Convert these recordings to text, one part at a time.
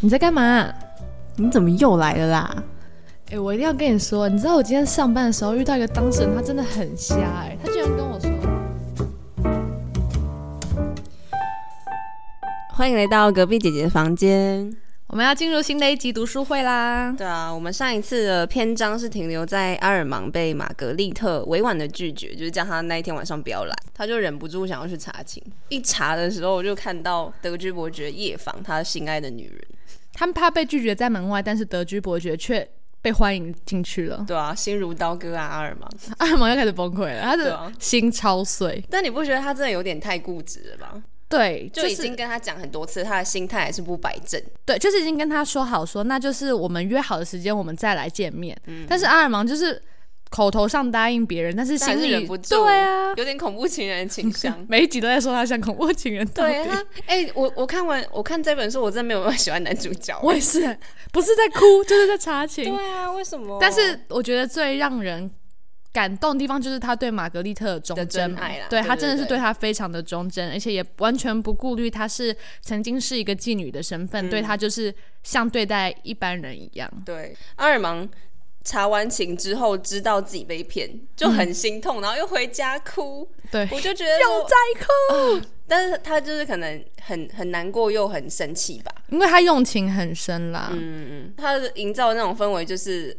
你在干嘛？你怎么又来了啦？哎、我一定要跟你说，你知道我今天上班的时候遇到一个当事人，他真的很瞎哎、他居然跟我说，欢迎来到隔壁姐姐的房间。我们要进入新的一集读书会啦。对啊，我们上一次的篇章是停留在阿尔芒被玛格丽特委婉的拒绝，就是叫他那一天晚上不要来，他就忍不住想要去查寝。一查的时候，我就看到德居伯爵夜访他心爱的女人。他们怕被拒绝在门外，但是德居伯爵却被欢迎进去了。对啊，心如刀割啊，阿尔芒。阿尔芒又开始崩溃了，他的心超碎。但你不觉得他真的有点太固执了吗？对，就已经跟他讲很多次，他的心态还是不摆正。对，就是已经跟他说好说，那就是我们约好的时间，我们再来见面。但是阿尔芒就是口头上答应别人，但是心里忍不住，对啊，有点恐怖情人的倾向。每一集都在说他像恐怖情人。对啊，哎、我我看完我看这本书，我真的没有办法喜欢男主角。我也是，不是在哭，就是在查情。对啊，为什么？但是我觉得最让人感动的地方就是他对玛格丽特的忠贞对他真的是对他非常的忠贞，而且也完全不顾虑他是曾经是一个妓女的身份，嗯对他就是像对待一般人一样。对阿尔芒查完情之后，知道自己被骗，就很心痛，然后又回家哭。对，我就觉得又，在哭，但是他就是可能很很难过又很生气吧。因为他用情很深啦。嗯嗯，他的营造的那种氛围就是。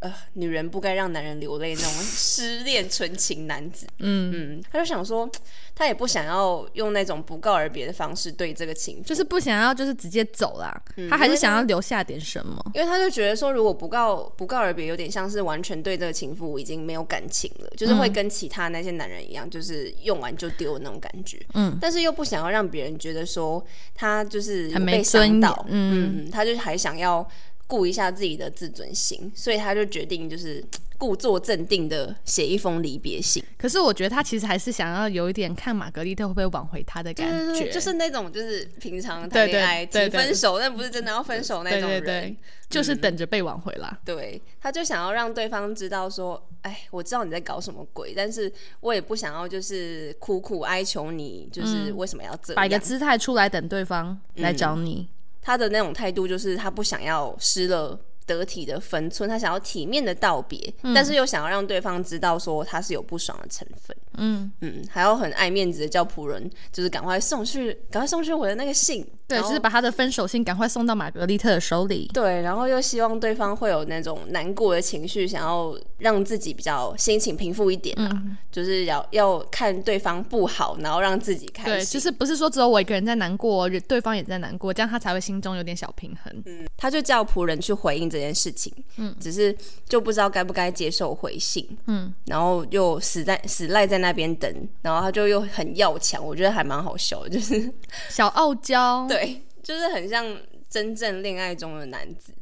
呃，女人不该让男人流泪那种失恋纯情男子，嗯，嗯，他就想说，他也不想要用那种不告而别的方式对这个情妇，就是不想要就是直接走啦，嗯他还是想要留下点什么。因为他就觉得说，如果不告不告而别，有点像是完全对这个情妇已经没有感情了，就是会跟其他那些男人一样，就是用完就丢那种感觉。嗯，但是又不想要让别人觉得说他就是被伤到，嗯嗯，他就还想要顾一下自己的自尊心，所以他就决定就是 故作镇定的写一封离别信。可是我觉得他其实还是想要有一点看玛格丽特会不会挽回他的感觉，就是那种就是平常谈恋爱提分手，但不是真的要分手那种人。就是等着被挽回啦。对，他就想要让对方知道说，哎，我知道你在搞什么鬼，但是我也不想要就是苦苦哀求你，就是为什么要这样？摆个姿态出来等对方来找你。他的那种态度就是他不想要失了。得体的分寸，他想要体面的道别，但是又想要让对方知道说他是有不爽的成分。嗯，嗯，还要很爱面子的叫仆人，就是赶快送去，赶快送去我的那个信。对，就是把他的分手信赶快送到玛格丽特的手里。对，然后又希望对方会有那种难过的情绪，想要让自己比较心情平复一点啦。嗯就是要要看对方不好，然后让自己开心。对，就是不是说只有我一个人在难过，对方也在难过，这样他才会心中有点小平衡。嗯他就叫仆人去回应这件事情，嗯，只是就不知道该不该接受回信，嗯，然后又死在死赖在那边等，然后他就又很要强，我觉得还蛮好笑的，就是小傲娇，，对，就是很像真正恋爱中的男子，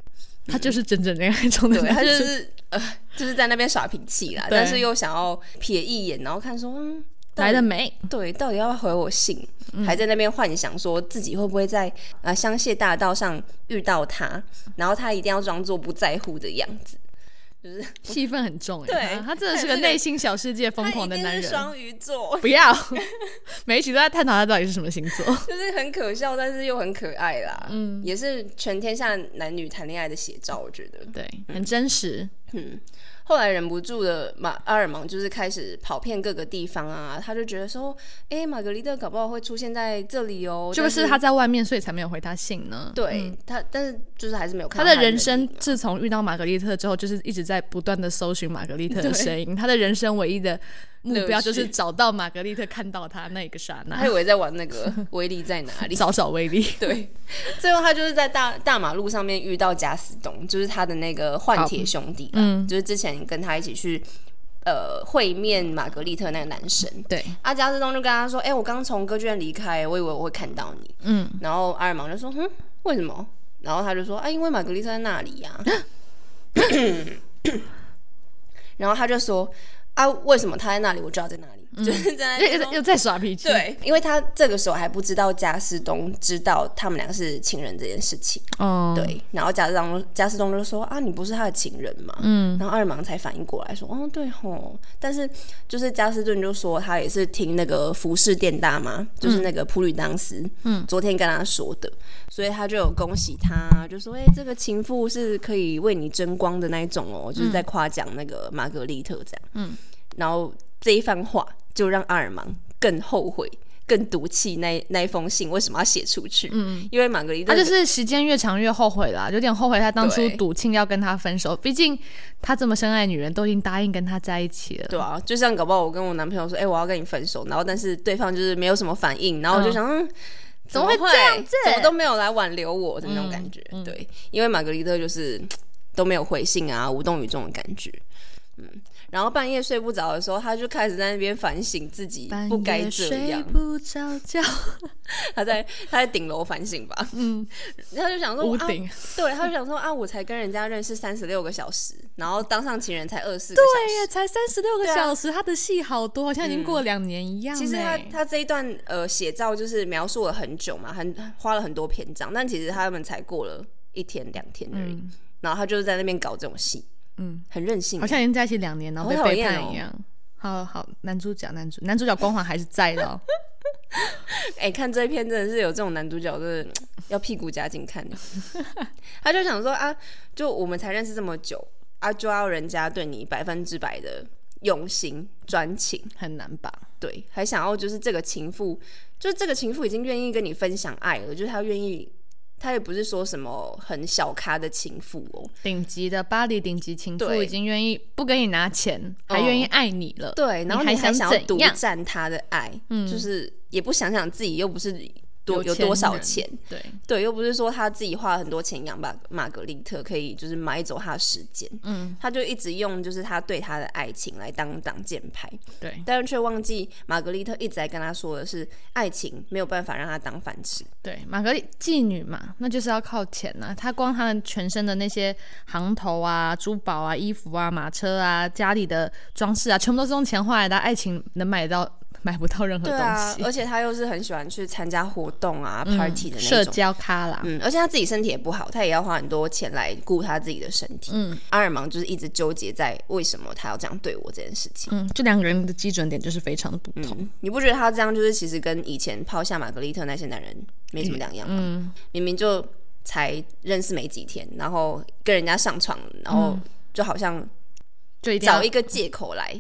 他就是真正恋爱中的男子，他就是呃，就是在那边耍脾气啦，但是又想要瞥一眼，然后看说，嗯，来的没？对，到底要不要回我信？还在那边幻想说自己会不会在呃香榭大道上遇到他，然后他一定要装作不在乎的样子，就是 气氛很重哎，对他他真的是个内心小世界疯狂的男人。双鱼座，不要，每一集都在探讨他到底是什么星座。就是很可笑，但是又很可爱啦。嗯，也是全天下男女谈恋爱的写照，我觉得。对，很真实。嗯，后来忍不住的马阿尔芒就是开始跑遍各个地方啊，他就觉得说，哎、玛格丽特搞不好会出现在这里哦，就是不是他在外面，所以才没有回他信呢？对、他，但是就是还是没有看他到的人生自从遇到玛格丽特之后，就是一直在不断的搜寻玛格丽特的声音。他的人生唯一的目标就是找到玛格丽特，看到他那一个刹那他以，为在玩那个 威力在哪里。找找威力。对，最后他就是在大大马路上面遇到贾斯东，就是他的那个换铁兄弟啦，嗯就是之前跟他一起去呃会面玛格丽特那个男生。对，阿贾斯东就跟他说：“哎、我刚从歌剧院离开，我以为我会看到你。”嗯，然后阿尔芒就说：“哼，为什么？”然后他就说：“啊，因为玛格丽特在那里呀、然后他就说：“啊，为什么他在那里，我就要在那里？”就是在又又在耍脾气。，对，因为他这个时候还不知道加斯东知道他们两个是情人这件事情。哦，对，然后加斯东加斯东就说啊，你不是他的情人吗？嗯，然后阿尔芒才反应过来说，哦，对吼，但是就是加斯顿就说他也是听那个服饰店大妈，就是那个普吕当斯，嗯，昨天跟他说的，所以他就有恭喜他，就说，哎、这个情妇是可以为你争光的那一种哦，就是在夸奖那个玛格丽特这样，嗯，然后这一番话就让阿尔芒更后悔。更赌气那那一封信为什么要写出去？嗯，因为玛格丽特他就是时间越长越后悔啦，有点后悔他当初赌气要跟他分手，毕竟他这么深爱女人，都已经答应跟他在一起了。对啊，就像搞不好我跟我男朋友说，哎、我要跟你分手，然后但是对方就是没有什么反应，然后我就想，嗯，怎么会会这样子怎么都没有来挽留我的那种感觉。对，因为玛格丽特就是 都没有回信啊，无动于衷的感觉。嗯，然后半夜睡不着的时候，他就开始在那边反省自己不该夜这样。睡不着觉，他在他在顶楼反省吧，嗯，他就想说啊，屋顶。对，他就想说啊，我才跟人家认识三十六个小时，然后当上情人才二十四个小时，对耶，才三十六个小时，他的戏好多，好像已经过了两年一样呢。其实他他这一段呃写照就是描述了很久嘛，很花了很多篇章，但其实他们才过了一天两天而已，然后他就是在那边搞这种戏，嗯，很任性好，像已经在一起两年，然后被背叛一样。好好，男主角，男主男主角光环还是在的哦。哎、看这一篇真的是有这种男主角，真的要屁股夹紧看的。他就想说啊，就我们才认识这么久啊，就要人家对你百分之百的用心专情，很难吧？对，还想要就是这个情妇，就是这个情妇已经愿意跟你分享爱了，就是他愿意，他也不是说什么很小咖的情妇哦，顶级的巴黎顶级情妇对已经愿意不给你拿钱，还愿意爱你了。对，然后你还还想要独？占他的爱，就是也不想想自己又不是多有多少钱，对，对，又不是说他自己花了很多钱养玛玛格丽特，可以就是买走他的时间，嗯，他就一直用就是他对他的爱情来当挡箭牌，对，但是却忘记玛格丽特一直在跟他说的是，爱情没有办法让他当饭吃，对，玛格丽妓女嘛，那就是要靠钱呐、她光她的全身的那些行头啊、珠宝啊、衣服啊、马车啊、家里的装饰啊，全部都是用钱换来的。爱情能买到 买不到任何东西，而且他又是很喜欢去参加活动啊、party 的那种社。交咖啦。嗯，而且他自己身体也不好，他也要花很多钱来顾他自己的身体。嗯，阿尔芒就是一直纠结在为什么他要这样对我这件事情。嗯，这两个人的基准点就是非常的不同。嗯，你不觉得他这样就是其实跟以前抛下玛格丽特那些男人没什么两样吗？嗯明明就才认识没几天，然后跟人家上床，然后就好像就找一个借口来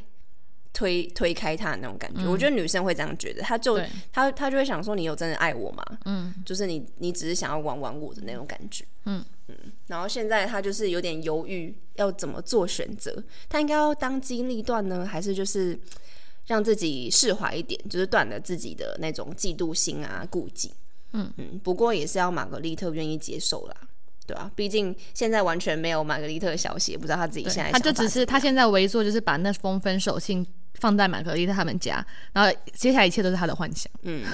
推推开他的那种感觉。我觉得女生会这样觉得，她就对她她就会想说，你有真的爱我吗？嗯，就是你你只是想要玩玩我的那种感觉。嗯嗯，然后现在她就是有点犹豫要怎么做选择，她应该要当机立断呢，还是就是让自己释怀一点，就是断了自己的那种嫉妒心啊、顾忌。嗯嗯，不过也是要玛格丽特愿意接受啦。对啊，毕竟现在完全没有玛格丽特的消息，也不知道他自己现在他就只是他现在唯一做就是把那封分手信放在玛格丽特他们家，然后接下来一切都是他的幻想。嗯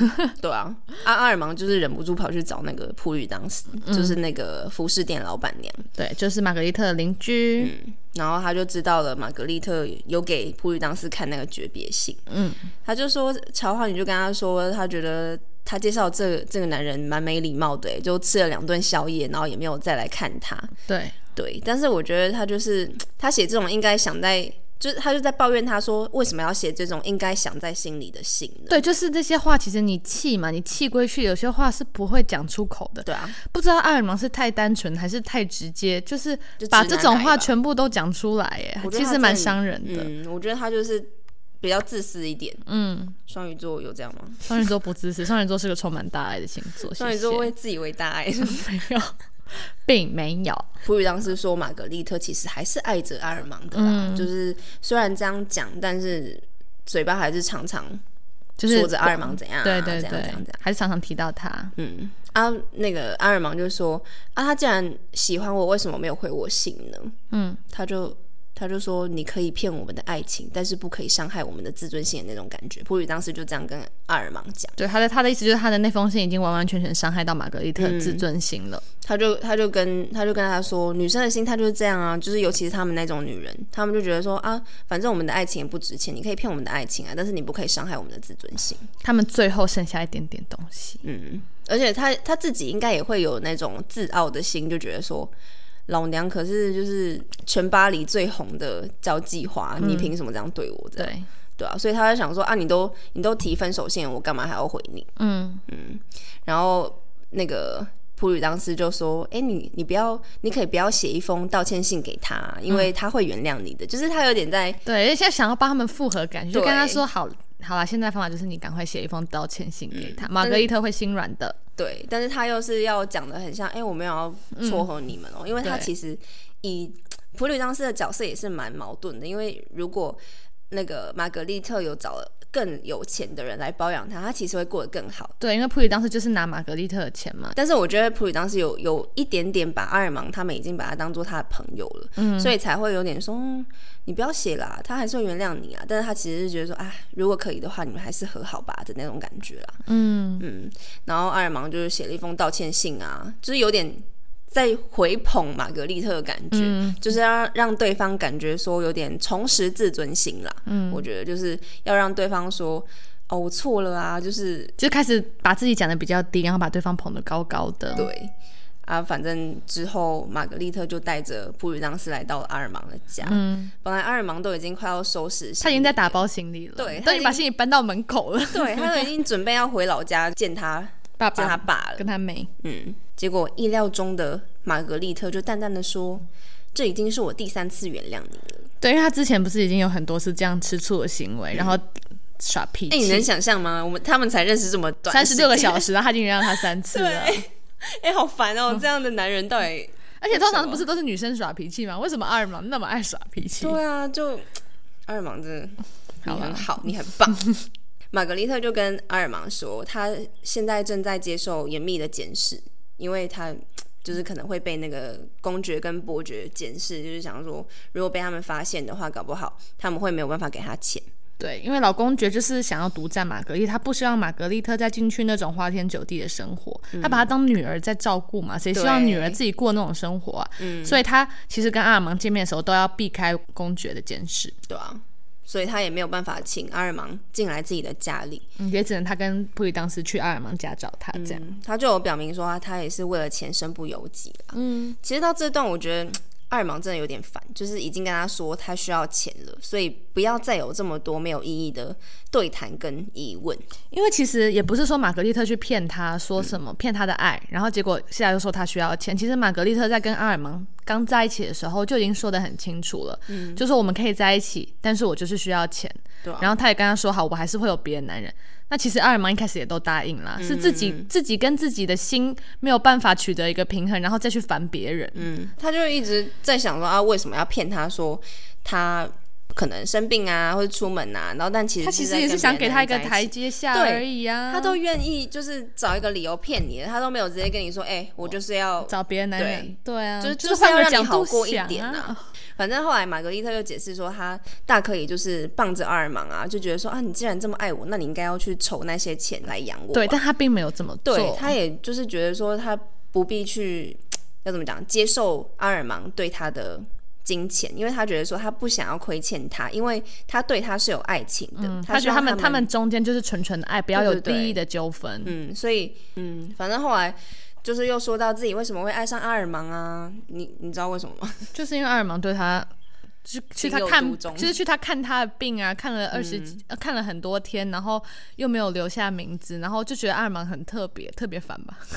对啊，阿阿尔芒就是忍不住跑去找那个普吕当斯，嗯就是那个服饰店老板娘，对，就是玛格丽特的邻居。然后他就知道了玛格丽特有给普吕当斯看那个诀别信，嗯，他就说乔浩，你就跟他说，他觉得他介绍这个这个男人蛮没礼貌的，就吃了两顿宵夜，然后也没有再来看他，对，对，但是我觉得他就是他写这种应该想在。就是他就在抱怨他说为什么要写这种应该想在心里的信呢？对，就是这些话，其实你气嘛，你气归去，有些话是不会讲出口的。对啊，不知道阿尔芒是太单纯还是太直接，就是把这种话全部都讲出来，耶我，觉得其实蛮伤人的。嗯，我觉得他就是比较自私一点。嗯，双鱼座有这样吗？双鱼座不自私，双鱼座是个充满大爱的星座。双鱼座会自以为大爱。没有，并没有。普语当时说，玛格丽特其实还是爱着阿尔芒的啦，嗯就是虽然这样讲，但是嘴巴还是常常就是说着阿尔芒怎样、啊，对对对怎样怎样怎样。还是常常提到他。嗯啊，那个阿尔芒就说啊，他既然喜欢我，为什么没有回我信呢？嗯，他就他就说你可以骗我们的爱情，但是不可以伤害我们的自尊心的那种感觉。普吕当时就这样跟阿尔芒讲，对他的他的意思就是他的那封信已经完完全全伤害到玛格丽特的自尊心了。他就他就跟他就跟他说，女生的心态就是这样啊，就是尤其是他们那种女人，他们就觉得说啊，反正我们的爱情也不值钱，你可以骗我们的爱情啊，但是你不可以伤害我们的自尊心。他们最后剩下一点点东西，嗯，而且他他自己应该也会有那种自傲的心，就觉得说。老娘可是就是全巴黎最红的交际花，你凭什么这样对我？对对啊，所以他在想说啊，你都你都提分手信，我干嘛还要回你？嗯嗯。然后那个普吕当时就说：“哎，你你不要，你可以不要写一封道歉信给他，因为他会原谅你的。”就是他有点在对，现在想要帮他们复合，感觉就跟他说：“好，好了，现在方法就是你赶快写一封道歉信给他，玛格丽特会心软的。”对，但是他又是要讲的很像，哎，我没有要撮合你们哦，因为他其实以普吕当斯的角色也是蛮矛盾的，因为如果那个玛格丽特有找了更有钱的人来包养他，他其实会过得更好。对，因为普里当时就是拿玛格丽特的钱嘛。但是我觉得普里当时有有一点点把阿尔芒他们已经把他当做他的朋友了，嗯，所以才会有点说。你不要写啦，他还是会原谅你啊。但是他其实是觉得说，哎，如果可以的话，你们还是和好吧的那种感觉啦。嗯嗯。然后阿尔芒就是写了一封道歉信啊，就是有点在回捧玛格丽特的感觉，就是要让对方感觉说有点重拾自尊心啦。嗯，我觉得就是要让对方说，哦，我错了啊，就是就开始把自己讲的比较低，然后把对方捧得高高的。对。啊，反正之后玛格丽特就带着普吕当斯来到了阿尔芒的家。嗯，本来阿尔芒都已经快要收拾，他已经在打包行李了。对，都已经把行李搬到门口了。对，他都已经准备要回老家见他爸爸他爸了，跟他妹。嗯，结果意料中的玛格丽特就淡淡的说：“这已经是我第三次原谅你了。”对，因为他之前不是已经有很多次这样吃醋的行为，然后耍脾气。哎，你能想象吗？我们他们才认识这么短，三十六个小时，然后他已经原谅他三次了。哎，好烦哦！这样的男人到底……而且通常不是都是女生耍脾气吗？为什么阿尔芒那么爱耍脾气？对啊，就阿尔芒真的你很好，你很棒。玛格丽特就跟阿尔芒说，他现在正在接受严密的监视，因为他就是可能会被那个公爵跟伯爵监视，就是想说，如果被他们发现的话，搞不好他们会没有办法给他钱。对，因为老公爵就是想要独占玛格丽，他不希望玛格丽特再进去那种花天酒地的生活，他把她当女儿在照顾嘛，谁希望女儿自己过那种生活啊？嗯，所以他其实跟阿尔芒见面的时候都要避开公爵的监视，对啊，所以他也没有办法请阿尔芒进来自己的家里，也只能他跟普里当斯去阿尔芒家找他这样，他就有表明说他也是为了钱身不由己啦。嗯，其实到这段我觉得。二芒真的有点烦，就是已经跟他说他需要钱了，所以不要再有这么多没有意义的对谈跟疑问。因为其实也不是说玛格丽特去骗他说什么骗他的爱，然后结果现在又说他需要钱。其实玛格丽特在跟阿尔芒刚在一起的时候就已经说的很清楚了，嗯，就说我们可以在一起，但是我就是需要钱。对，然后他也跟他说好，我还是会有别的男人。那其实阿尔芒一开始也都答应了，是自己自己跟自己的心没有办法取得一个平衡，然后再去烦别人。嗯，他就一直在想说啊，为什么要骗他说他可能生病啊，或者出门啊？然后但其实他其实也是想给他一个台阶下而已啊。他都愿意就是找一个理由骗你，他都没有直接跟你说，哎，我就是要找别的男人。对啊，就是就是要让你好过一点啊。反正后来玛格丽特又解释说，他大可以就是傍着阿尔芒啊，就觉得说啊，你既然这么爱我，那你应该要去筹那些钱来养我。对，但他并没有这么做。对，他也就是觉得说，他不必去要怎么讲，接受阿尔芒对他的金钱，因为他觉得说他不想要亏欠他，因为他对他是有爱情的。他觉得他们他们中间就是纯纯的爱，不要有利益的纠纷。嗯，所以嗯，反正后来。就是又说到自己为什么会爱上阿尔芒啊？你你知道为什么吗？就是因为阿尔芒对他，去去他看，就是去他看他的病啊，看了二十几，看了很多天，然后又没有留下名字，然后就觉得阿尔芒很特别，特别烦吧？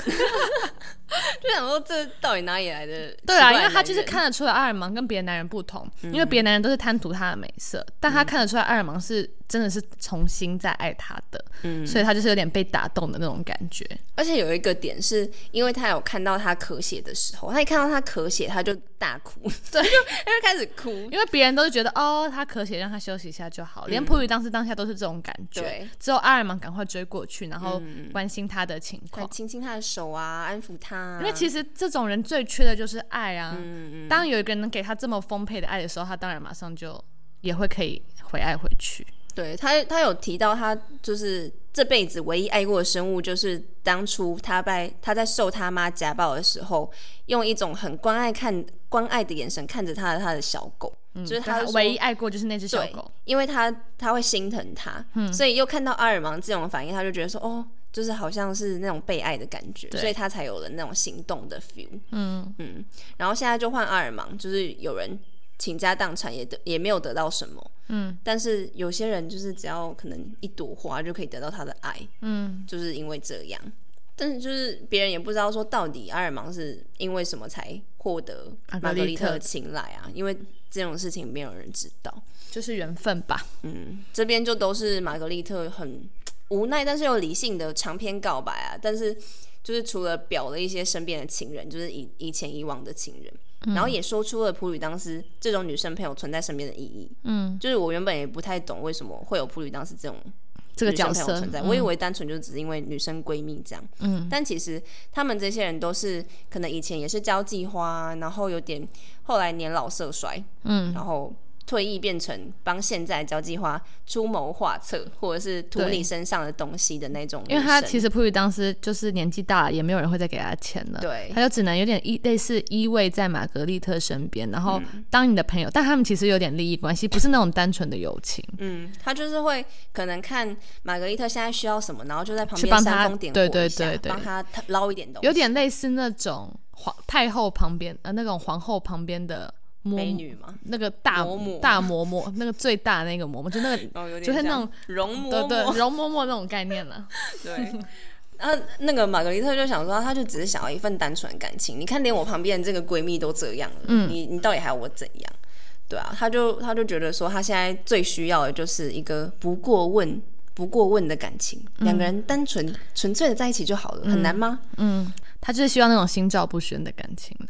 就想说这到底哪里来的？对啊，因为他就是看得出来阿尔芒跟别的男人不同，因为别的男人都是贪图他的美色，但他看得出来阿尔芒是真的是重新再爱他的，嗯所以他就是有点被打动的那种感觉。而且有一个点是，因为他有看到他咳血的时候，他一看到他咳血，他就大哭，对，他就开始哭。因为别人都是觉得哦，他咳血，让他休息一下就好。连普语当时当下都是这种感觉，对只有阿尔芒赶快追过去，然后关心他的情况。亲亲他的手啊，安抚他、啊。因为其实这种人最缺的就是爱啊。嗯当有一个人能给他这么丰沛的爱的时候，他当然马上就也会可以回爱回去。对他，他有提到他就是这辈子唯一爱过的生物，就是当初他在他在受他妈家暴的时候，用一种很关爱看关爱的眼神看着他的他的小狗，就是他他唯一爱过就是那只小狗。，因为他他会心疼他，嗯所以又看到阿尔芒这种反应，他就觉得说哦。就是好像是那种被爱的感觉，所以他才有了那种行动的 feel。嗯嗯，然后现在就换阿尔芒，就是有人倾家荡产也得也没有得到什么，嗯，但是有些人就是只要可能一朵花就可以得到他的爱，嗯，就是因为这样。但是就是别人也不知道说到底阿尔芒是因为什么才获得玛玛格丽特的青睐啊，因为这种事情没有人知道。就是缘分吧。嗯，这边就都是玛格丽特很无奈，但是又理性的长篇告白啊。但是就是除了表了一些身边的情人，就是以以前以往的情人，嗯然后也说出了普吕当斯这种女生朋友存在身边的意义。嗯，就是我原本也不太懂为什么会有普吕当斯这种这个角色朋友存在，我以为单纯就只是因为女生闺蜜这样。嗯，但其实他们这些人都是可能以前也是交际花，然后有点后来年老色衰，嗯，然后退役变成帮现在交际花出谋划策，或者是图你身上的东西的那种。因为他其实普语当时就是年纪大了，也没有人会再给他钱了，对他就只能有点依类似依偎在玛格丽特身边，然后嗯当你的朋友，但他们其实有点利益关系，不是那种单纯的友情。嗯，他就是会可能看玛格丽特现在需要什么，然后就在旁边煽风点火对对一下对对帮他捞一点东西，有点类似那种皇太后旁边呃那种皇后旁边的嬷美女嘛，那个大嬷嬷大嬷嬷，那个最大那个嬷嬷，就那个哦，就是那种容嬷嬷，对对容嬷嬷那种概念了。对。然后那个玛格丽特就想说，她就只是想要一份单纯的感情。你看，连我旁边的这个闺蜜都这样了，嗯你你到底还要我怎样？对啊，她就她就觉得说，她现在最需要的就是一个不过问、不过问的感情，两个人单纯纯粹的在一起就好了，很难吗？嗯，他就是希望那种心照不宣的感情了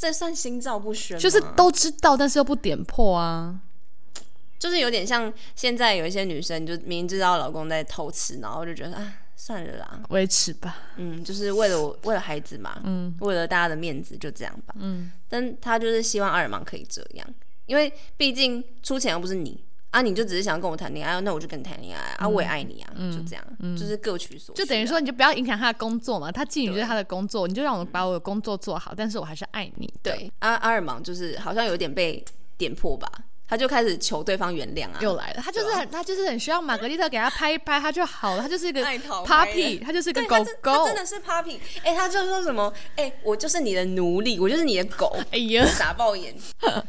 这算心照不宣吗？就是都知道，但是又不点破啊。就是有点像现在有一些女生，就明明知道老公在偷吃，然后就觉得啊，算了啦，维持吧，嗯，就是为了我，为了孩子嘛，嗯为了大家的面子，就这样吧。嗯，但他就是希望阿尔芒可以这样，因为毕竟出钱又不是你啊，你就只是想跟我谈恋爱，那我就跟你谈恋爱啊，我也爱你啊，就这样，就是各取所就等于说你就不要影响他的工作嘛，他妓女就是他的工作，你就让我把我的工作做好，但是我还是爱你。对阿阿尔芒就是好像有点被点破吧，他就开始求对方原谅啊，又来了，他就是很，他就是很需要玛格丽特给他拍一拍，他就好了，他就是一个 puppy，他就是一个狗狗真。的是 puppy，哎、他就说什么，哎、我就是你的奴隶，我就是你的狗，哎呀，傻爆眼。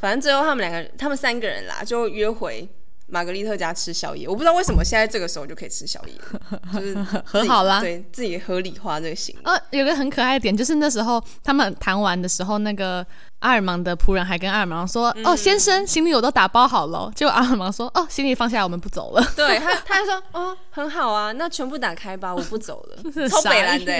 反正最后他们两个，他们三个人啦，就约回玛格丽特家吃宵夜。我不知道为什么现在这个时候就可以吃宵夜，就是和好啦对自己合理化这个行为。呃，有个很可爱的点，就是那时候他们谈完的时候，那个阿尔芒的仆人还跟阿尔芒说：“嗯哦，先生，行李我都打包好了。”结果阿尔芒说：“哦，行李放下来，我们不走了。对他，他还说哦，很好啊，那全部打开吧，我不走了，超傻北蓝的。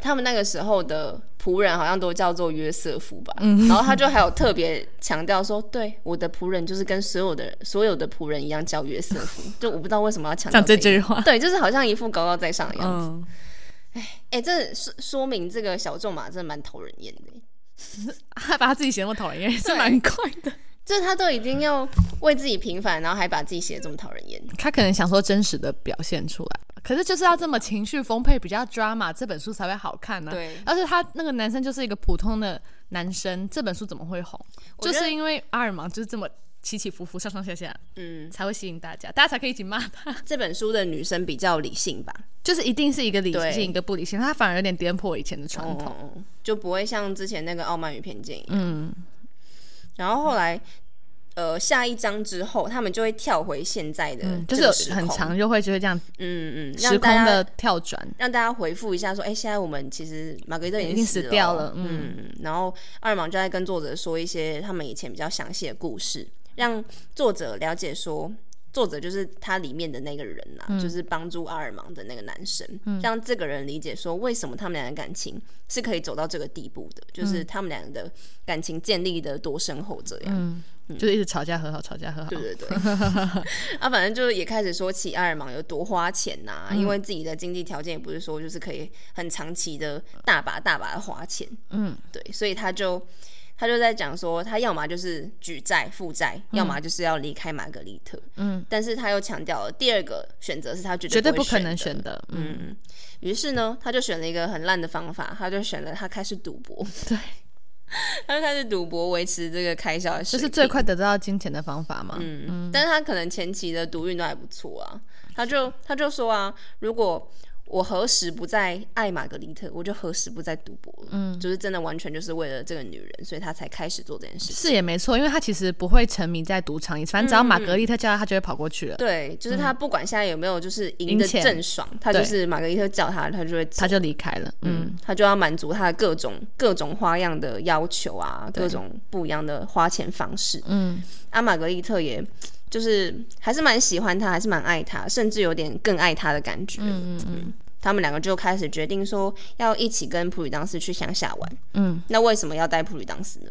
他们那个时候的仆人好像都叫做约瑟夫吧，嗯。然后他就还有特别强调说，对，我的仆人就是跟所有的所有的仆人一样叫约瑟夫，就我不知道为什么要强调这句话。对，就是好像一副高高在上的”样子。嗯，哎、这说说明这个小仲马真的蛮讨人厌的。欸，他把他自己写那么讨人厌，是蛮怪的。就是他都已经要为自己平反，然后还把自己写的这么讨人厌。他可能想说真实的表现出来。吧，可是就是要这么情绪丰沛、比较 drama，这本书才会好看呢、对要是他那个男生就是一个普通的男生，这本书怎么会红？就是因为阿尔芒就是这么起起伏伏、上上下下，嗯，才会吸引大家，大家才可以一起骂他。这本书的女生比较理性吧，就是一定是一个理性，一个不理性，她反而有点颠破以前的传统。哦，就不会像之前那个《傲慢与偏见》一样。嗯，然后后来，呃，下一章之后，他们就会跳回现在的嗯，就是很，长，就会就会这样嗯嗯，时空的跳转。让大家回复一下，说，哎，现在我们其实玛格丽特已经死死掉了嗯，然后二芒就在跟作者说一些他们以前比较详细的故事，让作者了解说。作者就是他里面的那个人呐、就是帮助阿尔芒的那个男生，让这个人理解说为什么他们俩的感情是可以走到这个地步的，就是他们俩的感情建立的多深厚这样。嗯就是一直吵架和好，吵架和好。对对对，啊，反正就是也开始说起阿尔芒有多花钱呐、因为自己的经济条件也不是说就是可以很长期的大把大把的花钱，嗯，对，所以他就他就在讲说，他要么就是举债负债，要么就是要离开玛格丽特，嗯，但是他又强调了第二个选择是他绝绝对不可能选的。嗯，嗯，于是呢，他就选了一个很烂的方法，他就选了他开始赌博，对，他就开始赌博维持这个开销的水平，这是最快得到金钱的方法嘛。嗯嗯，但是他可能前期的赌运都还不错啊。他就他就说啊，如果我何时不再爱玛格丽特，我就何时不再赌博了。嗯，就是真的完全就是为了这个女人，所以他才开始做这件事情。是也没错，因为他其实不会沉迷在赌场里，反正只要玛格丽特叫他，他就会跑过去了，对，就是他不管现在有没有就是赢的赢钱正爽，他就是玛格丽特叫他，他就会他就离开了。嗯，嗯，他就要满足他的各种各种花样的要求啊，各种不一样的花钱方式。嗯，阿玛格丽特也就是还是蛮喜欢他，还是蛮爱他，甚至有点更爱他的感觉。嗯嗯嗯。他们两个就开始决定说要一起跟普吕当斯去乡下玩。嗯，那为什么要带普吕当斯呢？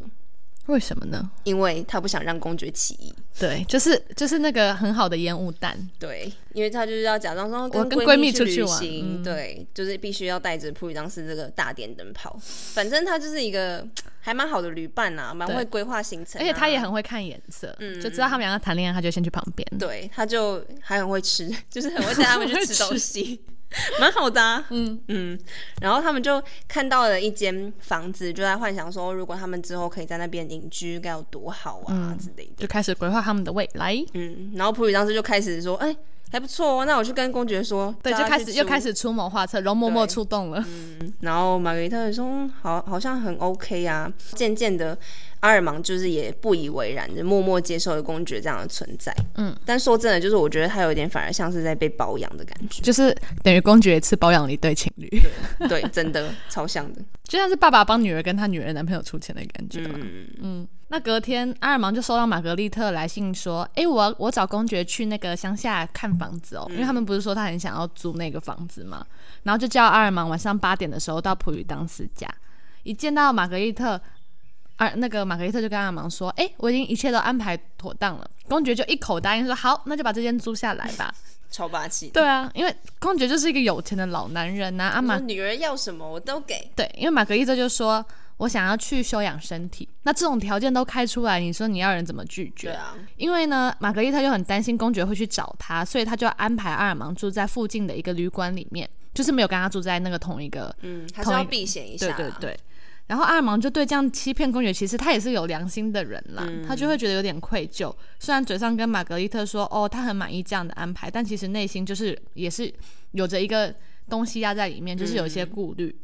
为什么呢？因为他不想让公爵起义。对，就是就是那个很好的烟雾弹。对，因为他就是要假装说我跟闺闺蜜去旅出去玩行，嗯对，就是必须要带着普里当斯这个大电灯泡。反正他就是一个 还蛮好的旅伴啊，蛮对会规划行程啊、而且他也很会看颜色，就知道他们两个谈恋爱，他就先去旁边。对，他就还很会吃，就是很会带他们去吃 东西，蛮好的、啊。嗯嗯，然后他们就看到了一间房子，就在幻想说，如果他们之后可以在那边隐居，该有多好啊、之类的。就开始规划他们的未来。嗯，然后普里当时就开始说，哎、还不错哦，那我去跟公爵说，对，就开始又开始出谋划策，容嬷嬷对出动了。嗯然后玛格丽特说嗯好，好像很 OK 啊。渐渐的，阿尔芒就是也不以为然，就默默接受了公爵这样的存在。嗯，但说真的，就是我觉得他有一点反而像是在被包养的感觉。就是等于公爵一次包养了一对情侣，对，真的超像的。就像是爸爸帮女儿跟他女儿男朋友出钱的感觉。嗯，嗯，那隔天阿尔芒就收到玛格丽特来信说：“诶，我我找公爵去那个乡下看房子哦，因为他们不是说他很想要租那个房子嘛，然后就叫阿尔芒晚上八点的时候到普吕当斯家。一见到玛格丽特，啊，那个玛格丽特就跟阿尔芒说：‘诶，我已经一切都安排妥当了。’公爵就一口答应说：‘好，那就把这间租下来吧。超霸气’。对啊，因为公爵就是一个有钱的老男人呐、阿玛女儿要什么我都给。对，因为玛格丽特就说：‘我想要去休养身体。’那这种条件都开出来，你说你要人怎么拒绝？对啊，因为呢，玛格丽特就很担心公爵会去找他，所以他就安排阿尔芒住在附近的一个旅馆里面，就是没有跟他住在那个同一个。嗯，还是要避嫌一下啦。对对对。然后阿尔芒就对这样欺骗公爵，其实他也是有良心的人啦，他就会觉得有点愧疚。虽然嘴上跟玛格丽特说，哦，他很满意这样的安排，但其实内心就是也是有着一个东西压在里面，就是有一些顾虑。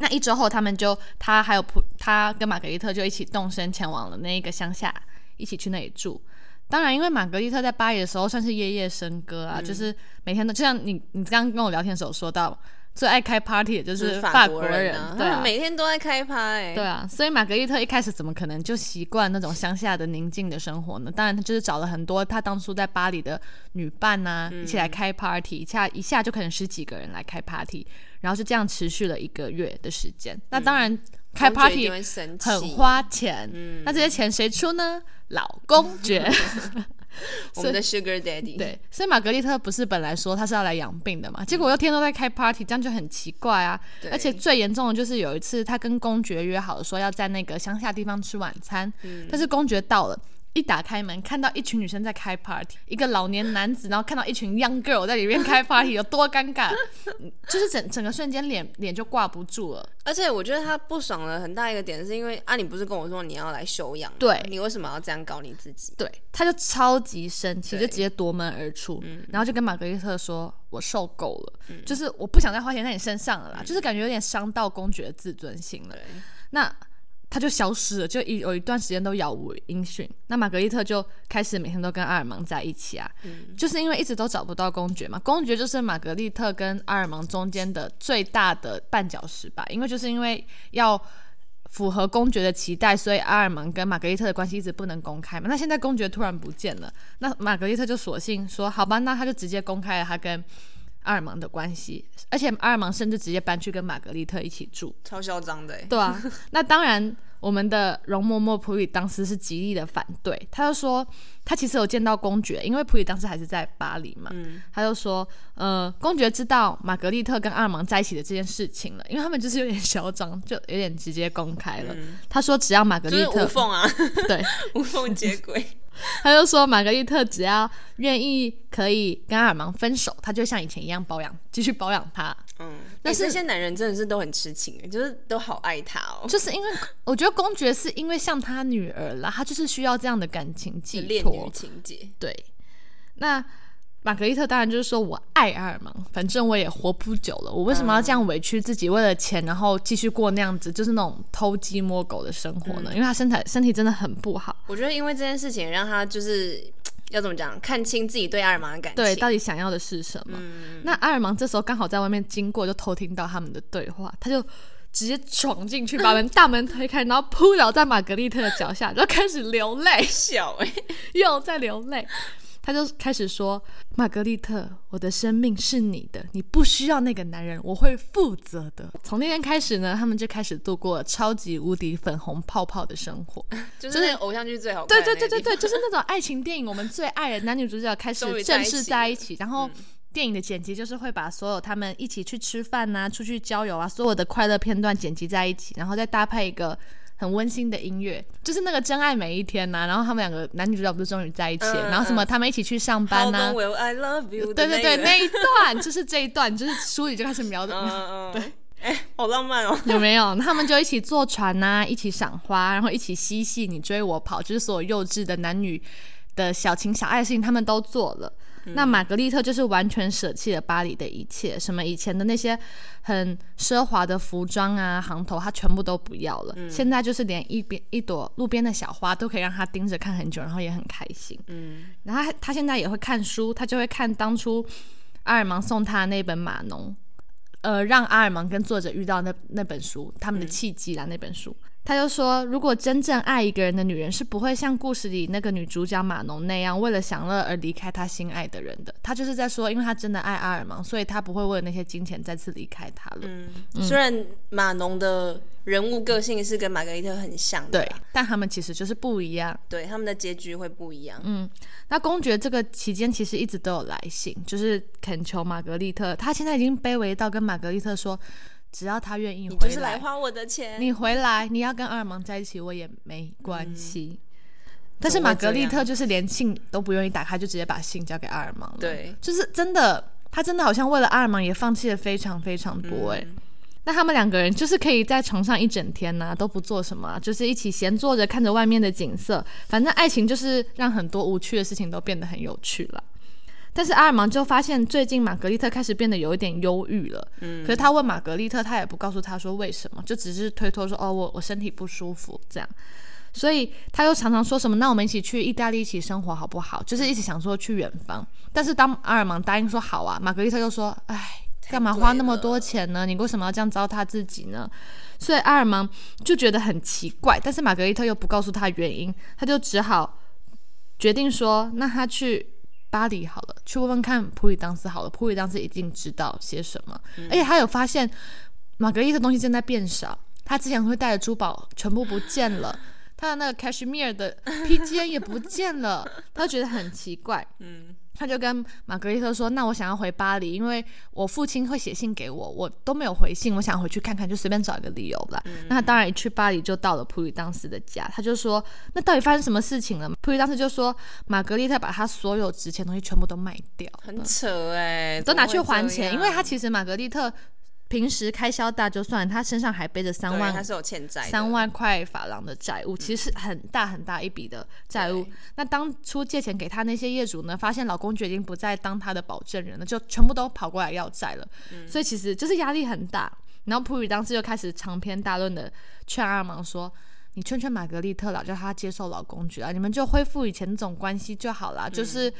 那一周后，他们就他还有普他跟玛格丽特就一起动身前往了那一个乡下，一起去那里住。当然，因为玛格丽特在巴黎的时候算是夜夜笙歌啊，就是每天都就像你你刚刚跟我聊天的时候说到，最爱开 party 的就就是是法法国人啊，对每天都在开趴哎。对啊，所以玛格丽特一开始怎么可能就习惯那种乡下的宁静的生活呢？当然，他就是找了很多他当初在巴黎的女伴呐、嗯一起来开 party，一下一下就可能十几个人来开 party，然后就这样持续了一个月的时间。那当然，开 party 很花钱，嗯那这些钱谁出呢？老公爵。我们的 Sugar Daddy。对，所以玛格丽特不是本来说她是要来养病的嘛，结果又天天都在开 party，这样就很奇怪啊。而且最严重的就是有一次，她跟公爵约好说要在那个乡下地方吃晚餐，嗯但是公爵到了。一打开门，看到一群女生在开 party，一个老年男子，然后看到一群 young girl 在里面开 party，有多尴尬？嗯 就是整整个瞬间脸脸就挂不住了。而且我觉得他不爽的很大一个点，是因为啊，你不是跟我说你要来休养？对你为什么要这样搞你自己？对，他就超级生气，就直接夺门而出，然后就跟玛格丽特说：“我受够了，就是我不想再花钱在你身上了啦，就是感觉有点伤到公爵的自尊心了。对，那他就消失了，就一有一段时间都杳无音讯。那玛格丽特就开始每天都跟阿尔芒在一起啊，就是因为一直都找不到公爵嘛。公爵就是玛格丽特跟阿尔芒中间的最大的绊脚石吧，因为就是因为要符合公爵的期待，所以阿尔芒跟玛格丽特的关系一直不能公开嘛。那现在公爵突然不见了，那玛格丽特就索性说：“好吧，那他就直接公开了他跟阿尔芒的关系，而且阿尔芒甚至直接搬去跟玛格丽特一起住。”超嚣张的，对啊。那当然。我们的容嬷嬷普里当时是极力的反对，他就说他其实有见到公爵，因为普里当时还是在巴黎嘛，他就说，呃，公爵知道玛格丽特跟阿尔芒在一起的这件事情了，因为他们就是有点嚣张，就有点直接公开了。他说只要玛格丽特无缝啊，对，无缝接轨。他就说玛格丽特只要愿意可以跟阿尔芒分手，他就像以前一样保养，继续保养他。嗯，但是这些男人真的是都很痴情，就是都好爱他哦。就是因为我觉得公爵是因为像他女儿啦，他就是需要这样的感情寄托情节。对，那玛格丽特当然就是说我爱阿尔芒，反正我也活不久了，我为什么要这样委屈自己，为了钱然后继续过那样子就是那种偷鸡摸狗的生活呢？因为他身材身体真的很不好。我觉得因为这件事情让他就是。要怎么讲？看清自己对阿尔芒的感情，对，到底想要的是什么？那阿尔芒这时候刚好在外面经过，就偷听到他们的对话，他就直接闯进去，把门大门推开，然后扑倒在玛格丽特的脚下，就开始流泪，笑哎，又在流泪。他就开始说：“玛格丽特，我的生命是你的，你不需要那个男人，我会负责的。”从那天开始呢，他们就开始度过超级无敌粉红泡泡的生活，就是偶像剧最好看。对对对对对，就是那种爱情电影，我们最爱的男女主角开始正式在一起，然后电影的剪辑就是会把所有他们一起去吃饭呐、出去郊游啊，所有的快乐片段剪辑在一起，然后再搭配一个。很温馨的音乐，就是那个真爱每一天呐。然后他们两个男女主角不是终于在一起，然后什么他们一起去上班呐。对对对，那一段 就是这一段，就是书里就开始描的。对，哎，好浪漫哦。有没有？他们就一起坐船呐，一起赏花，然后一起嬉戏，你追我跑，就是所有幼稚的男女的小情小爱的事情，他们都做了。那玛格丽特就是完全舍弃了巴黎的一切，什么以前的那些很奢华的服装啊、行头，她全部都不要了。现在就是连一边一朵路边的小花都可以让她盯着看很久，然后也很开心。嗯，然后她现在也会看书，她就会看当初阿尔芒送他那本《马农》，呃，让阿尔芒跟作者遇到那那本书，他们的契机啦，那本书。他就说，如果真正爱一个人的女人是不会像故事里那个女主角马农那样为了享乐而离开她心爱的人的。他就是在说，因为他真的爱阿尔芒，所以他不会为了那些金钱再次离开他了。嗯，虽然马农的人物个性是跟玛格丽特很像的，对，但他们其实就是不一样。对，他们的结局会不一样。嗯，那公爵这个期间其实一直都有来信，就是恳求玛格丽特。他现在已经卑微到跟玛格丽特说。只要他愿意回来，就是来花我的钱。你回来，你要跟阿尔芒在一起，我也没关系。但是玛格丽特就是连信都不愿意打开，就直接把信交给阿尔芒了。对，就是真的，他真的好像为了阿尔芒也放弃了非常非常多。哎，那他们两个人就是可以在床上一整天呐，都不做什么，就是一起闲坐着看着外面的景色。反正爱情就是让很多无趣的事情都变得很有趣了。但是阿尔芒就发现，最近玛格丽特开始变得有一点忧郁了。嗯，可是他问玛格丽特，他也不告诉他说为什么，就只是推脱说：“哦，我我身体不舒服。”这样，所以他又常常说什么：“那我们一起去意大利一起生活好不好？”就是一直想说去远方。但是当阿尔芒答应说好啊，玛格丽特又说：“哎，干嘛花那么多钱呢？你为什么要这样糟蹋自己呢？”所以阿尔芒就觉得很奇怪，但是玛格丽特又不告诉他原因，他就只好决定说：“那他去。”巴黎好了，去问问看普里当斯好了。普里当斯一定知道些什么，而且他有发现玛格丽的东西正在变少。他之前会带的珠宝全部不见了，他的那个 cashmere 的披肩也不见了，他觉得很奇怪。嗯。他就跟玛格丽特说：“那我想要回巴黎，因为我父亲会写信给我，我都没有回信，我想回去看看，就随便找一个理由吧。”那他当然一去巴黎就到了普吕当斯的家，他就说：“那到底发生什么事情了？”普吕当斯就说：“玛格丽特把他所有值钱东西全部都卖掉，很扯哎，都拿去还钱，因为他其实玛格丽特。”平时开销大就算，他身上还背着三万，他是有欠债，三万块法郎的债务，其实是很大很大一笔的债务。那当初借钱给他那些业主呢，发现老公决定不再当他的保证人了，就全部都跑过来要债了。所以其实就是压力很大。然后普语当时就开始长篇大论的劝阿尔芒说：“你劝劝玛格丽特了，叫他接受老公爵啊，你们就恢复以前那种关系就好了。就是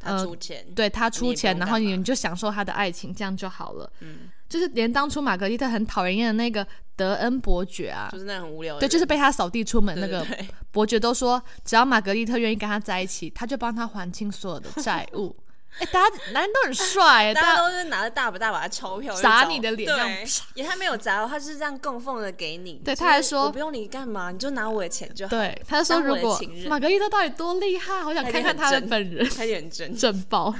他出钱，对他出钱，然后你你就享受他的爱情，这样就好了。”嗯。就是连当初玛格丽特很讨人厌的那个德恩伯爵啊就，是那很无聊对，就是被他扫地出门那个伯爵都说，只要玛格丽特愿意跟他在一起，他就帮他还清所有的债务。哎、大家男人都很帅、大大家家都是拿着大把大把的钞票砸你的脸这样也还没有砸哦，他是这样供奉的给你。对他还说我不用你干嘛，你就拿我的钱就好。对，他就说如果玛格丽特到底多厉害，好想看看他的本人。他也很真。震爆。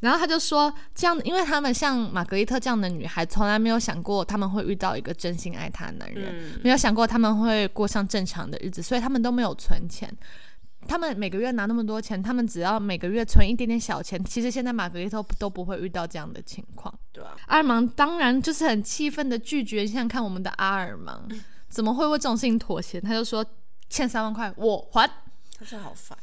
然后他就说，这样，因为他们像玛格丽特这样的女孩，从来没有想过他们会遇到一个真心爱她的男人，嗯没有想过他们会过上正常的日子，所以他们都没有存钱。他们每个月拿那么多钱，他们只要每个月存一点点小钱，其实现在玛格丽特都不会遇到这样的情况。对啊，阿尔芒当然就是很气愤的拒绝，你想想看我们的阿尔芒怎么会为这种事情妥协？他就说欠三万块我还。他真的好烦。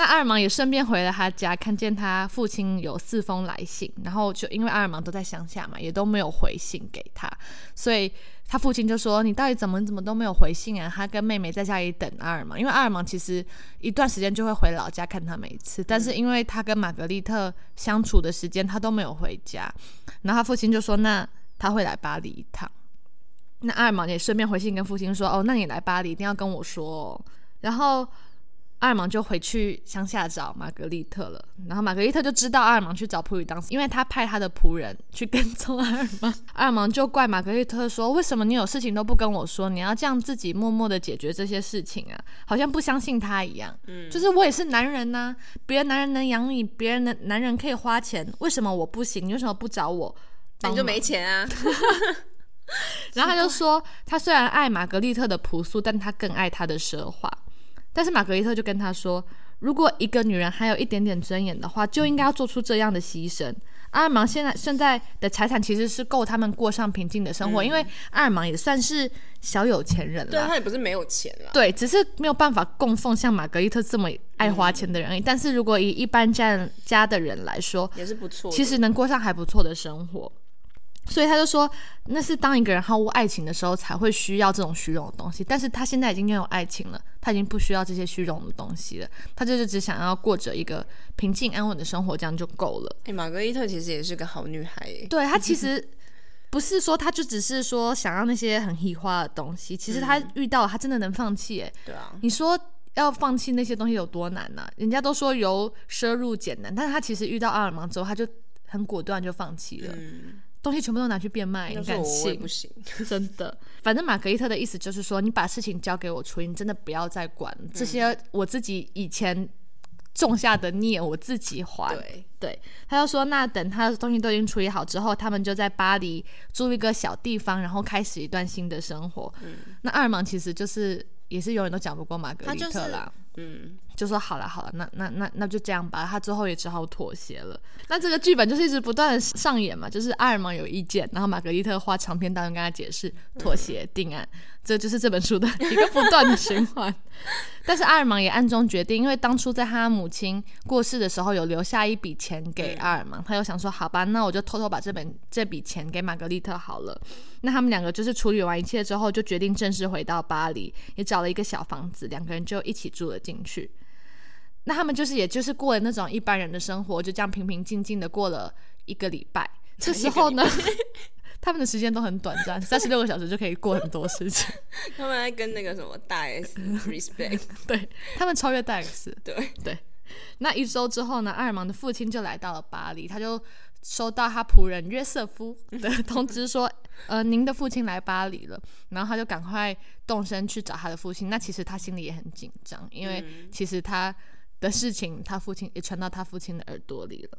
那阿尔芒也顺便回了他家，看见他父亲有四封来信，然后就因为阿尔芒都在乡下嘛，也都没有回信给他，所以他父亲就说：“你到底怎么怎么都没有回信啊？”他跟妹妹在家里等阿尔芒，因为阿尔芒其实一段时间就会回老家看他们一次，但是因为他跟玛格丽特相处的时间，他都没有回家，然后他父亲就说：“那他会来巴黎一趟。”那阿尔芒也顺便回信跟父亲说：“哦，那你来巴黎一定要跟我说哦。”然后阿尔芒就回去乡下找玛格丽特了。然后玛格丽特就知道阿尔芒去找普里当斯，因为他派他的仆人去跟踪阿尔芒。阿尔芒就怪玛格丽特说：“为什么你有事情都不跟我说？你要这样自己默默的解决这些事情啊？好像不相信他一样。嗯，就是我也是男人呐、别人男人能养你，别人的男人可以花钱，为什么我不行？你为什么不找我？”那你就没钱啊？然后他就说，他虽然爱玛格丽特的朴素，但他更爱她的奢华。但是玛格丽特就跟他说，如果一个女人还有一点点尊严的话，就应该要做出这样的牺牲。阿尔芒现在现在的财产其实是够他们过上平静的生活，因为阿尔芒也算是小有钱人了对。他也不是没有钱了。对，只是没有办法供奉像玛格丽特这么爱花钱的人而已。但是如果以一般家家的人来说，也是不错。其实能过上还不错的生活。所以他就说，那是当一个人毫无爱情的时候才会需要这种虚荣的东西。但是他现在已经拥有爱情了，他已经不需要这些虚荣的东西了。他就是只想要过着一个平静安稳的生活，这样就够了。哎、玛格丽特其实也是个好女孩。对她其实不是说她就只是说想要那些很喜花的东西，其实她遇到她真的能放弃。哎，对啊，你说要放弃那些东西有多难呢、人家都说由奢入俭难，但是他其实遇到阿尔芒之后，他就很果断就放弃了。嗯，东西全部都拿去变卖，你敢信不？行。真的，反正玛格丽特的意思就是说，你把事情交给我处理，你真的不要再管了这些我自己以前种下的孽，我自己还。对，对，他就说，那等他的东西都已经处理好之后，他们就在巴黎租一个小地方，然后开始一段新的生活。那阿尔芒其实就是也是永远都讲不过玛格丽他就是特啦。嗯，就说好了好了，那那那那就这样吧。他最后也只好妥协了。那这个剧本就是一直不断的上演嘛，就是阿尔芒有意见，然后玛格丽特花长篇大论跟他解释，妥协定案，这就是这本书的一个不断的循环。但是阿尔芒也暗中决定，因为当初在他母亲过世的时候有留下一笔钱给阿尔芒，他又想说好吧，那我就偷偷把这本这笔钱给玛格丽特好了。那他们两个就是处理完一切之后，就决定正式回到巴黎，也找了一个小房子，两个人就一起住了进去。那他们就是也就是过了那种一般人的生活，就这样平平静静的过了一个礼拜。这时候呢，他们的时间都很短暂，三十六个小时就可以过很多事情。他们在跟那个什么大 S respect，对他们超越大 S，对，对，那一周之后呢，阿尔芒的父亲就来到了巴黎，他就收到他仆人约瑟夫的通知说，呃，您的父亲来巴黎了。然后他就赶快动身去找他的父亲。那其实他心里也很紧张，因为其实他的事情，他父亲也传到他父亲的耳朵里了。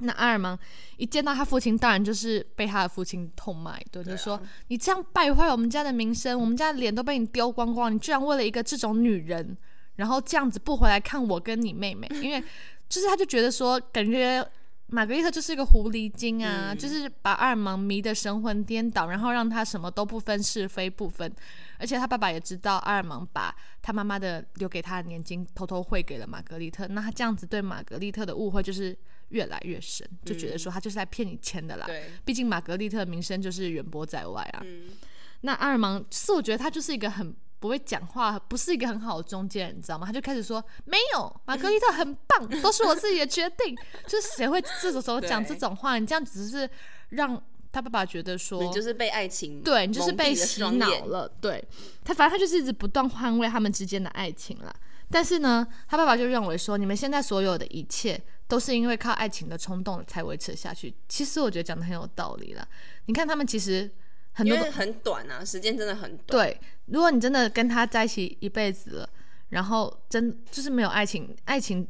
那阿尔芒一见到他父亲，当然就是被他的父亲痛骂一顿，就说：“你这样败坏我们家的名声，我们家的脸都被你丢光光，你居然为了一个这种女人，然后这样子不回来看我跟你妹妹，因为就是他就觉得说，感觉玛格丽特就是一个狐狸精啊，就是把阿尔芒迷得神魂颠倒，然后让他什么都不分是非不分，而且他爸爸也知道阿尔芒把他妈妈的留给他的年金偷偷汇给了玛格丽特，那他这样子对玛格丽特的误会就是越来越深，就觉得说他就是在骗你钱的啦，对，毕竟玛格丽特的名声就是远播在外啊。嗯，那阿尔芒，是我觉得他就是一个很不会讲话，不是一个很好的中间人，你知道吗？他就开始说没有，玛格丽特很棒，都是我自己的决定。就是谁会这种时候讲这种话？你这样只是让他爸爸觉得说，你就是被爱情对你就是被洗脑了，对他，反正他就是一直不断捍卫他们之间的爱情了。但是呢，他爸爸就认为说，你们现在所有的一切都是因为靠爱情的冲动才维持下去。其实我觉得讲的很有道理了。你看他们其实很多都因为很短啊，时间真的很短。对，如果你真的跟他在一起一辈子了，然后真就是没有爱情，爱情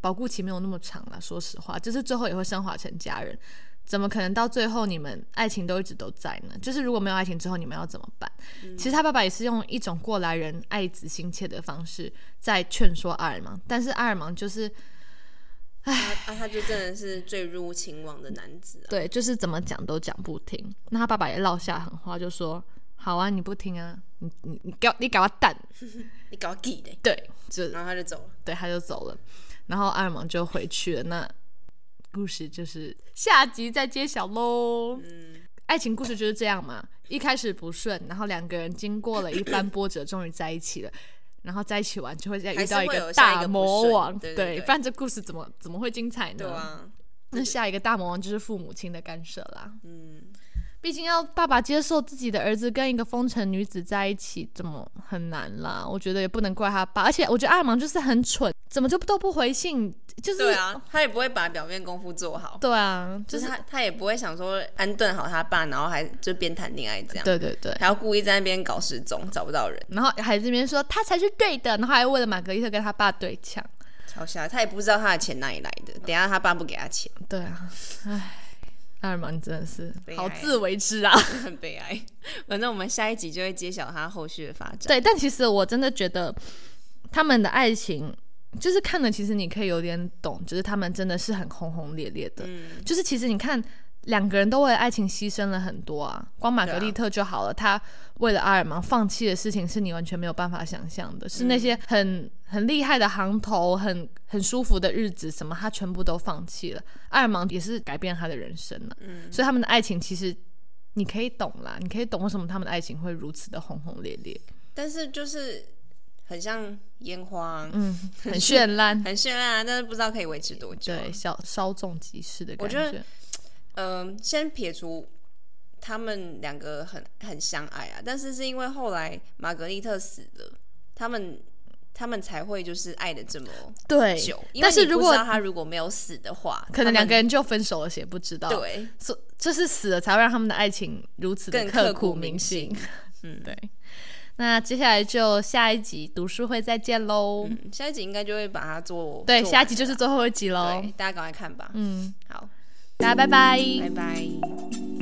保护期没有那么长了。说实话，就是最后也会升华成家人。怎么可能到最后你们爱情都一直都在呢？就是如果没有爱情之后，你们要怎么办？其实他爸爸也是用一种过来人爱子心切的方式在劝说阿尔芒，但是阿尔芒就是啊啊，他就真的是坠入情网的男子啊。对，就是怎么讲都讲不听。那他爸爸也落下狠话，就说：“好啊，你不听啊，你你你给我你搞我蛋。你搞记的，”对，就然后他就走了。对，他就走了，然后阿尔蒙就回去了。那故事就是下集再揭晓喽。嗯，爱情故事就是这样嘛，一开始不顺，然后两个人经过了一番波折，终于在一起了。然后在一起玩就会再遇到一个不顺魔王，对对对不然这故事怎么怎么会精彩呢？对啊，那下一个大魔王就是父母亲的干涉啦。嗯，毕竟要爸爸接受自己的儿子跟一个风尘女子在一起，怎么很难啦？我觉得也不能怪他爸，而且我觉得阿尔芒就是很蠢，怎么就都不回信？就是对啊，他也不会把表面功夫做好，对啊，就就是是他他也不会想说安顿好他爸，然后还就边谈恋爱这样，对对对。还要故意在那边搞失踪，找不到人，然后还这边说他才是对的，然后还为了玛格丽特跟他爸对呛。超瞎。他也不知道他的钱哪里来的，等一下他爸不给他钱，对啊，唉，阿尔芒真的是好自为之啊。很 悲哀。反正我们下一集就会揭晓他后续的发展。对，但其实我真的觉得他们的爱情，就是看了，其实你可以有点懂，就是他们真的是很轰轰烈烈的。嗯，就是其实你看，两个人都为了爱情牺牲了很多啊。光玛格丽特就好了，她为了阿尔芒放弃的事情，是你完全没有办法想象的，是那些很很厉害的行头，很很舒服的日子，什么她全部都放弃了。阿尔芒也是改变他的人生了，嗯所以他们的爱情其实。你可以懂啦，你可以懂为什么他们的爱情会如此的轰轰烈烈，但是就是很像烟花，嗯，很绚烂，很绚烂啊，但是不知道可以维持多久。对，小稍纵即逝的感我觉得嗯、先撇除他们两个很很相爱啊，但是是因为后来玛格丽特死了，他们他们才会就是爱的这么对久。但是如果他如果没有死的话，可能两个人人就分手了，谁不知道？，对所就是死了才会让他们的爱情如此的更刻刻骨铭铭心心。嗯对。那接下来就下一集读书会再见喽。嗯，下一集应该就会把它做对，做下一集就是最后一集喽。对，大家赶快看吧。嗯，好，大家拜拜。拜拜。